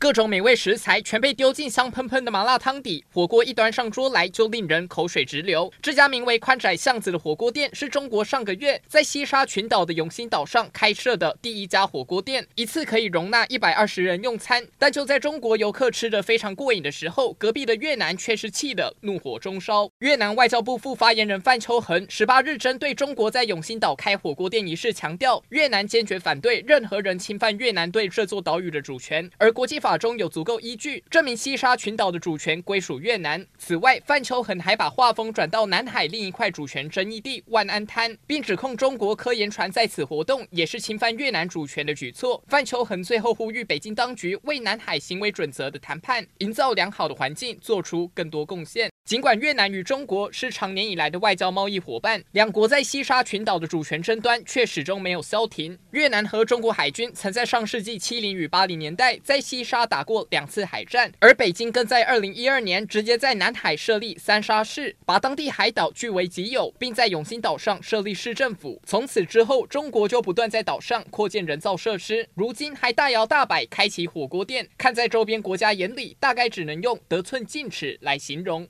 各种美味食材全被丢进香喷喷的麻辣汤底，火锅一端上桌来就令人口水直流。这家名为宽窄巷子的火锅店是中国上个月在西沙群岛的永兴岛上开设的第一家火锅店，一次可以容纳一百二十人用餐。但就在中国游客吃得非常过瘾的时候，隔壁的越南却是气得怒火中烧。越南外交部副发言人范秋恒十八日针对中国在永兴岛开火锅店一事强调，越南坚决反对任何人侵犯越南对这座岛屿的主权，而国际法。法中有足够依据证明西沙群岛的主权归属越南。此外，范秋恒还把画风转到南海另一块主权争议地万安滩，并指控中国科研船在此活动也是侵犯越南主权的举措。范秋恒最后呼吁北京当局为南海行为准则的谈判营造良好的环境，做出更多贡献。尽管越南与中国是长年以来的外交贸易伙伴，两国在西沙群岛的主权争端却始终没有消停。越南和中国海军曾在上世纪七零与八零年代在西沙打过两次海战，而北京更在二零一二年直接在南海设立三沙市，把当地海岛据为己有，并在永兴岛上设立市政府。从此之后，中国就不断在岛上扩建人造设施，如今还大摇大摆开启火锅店，看在周边国家眼里，大概只能用得寸进尺来形容。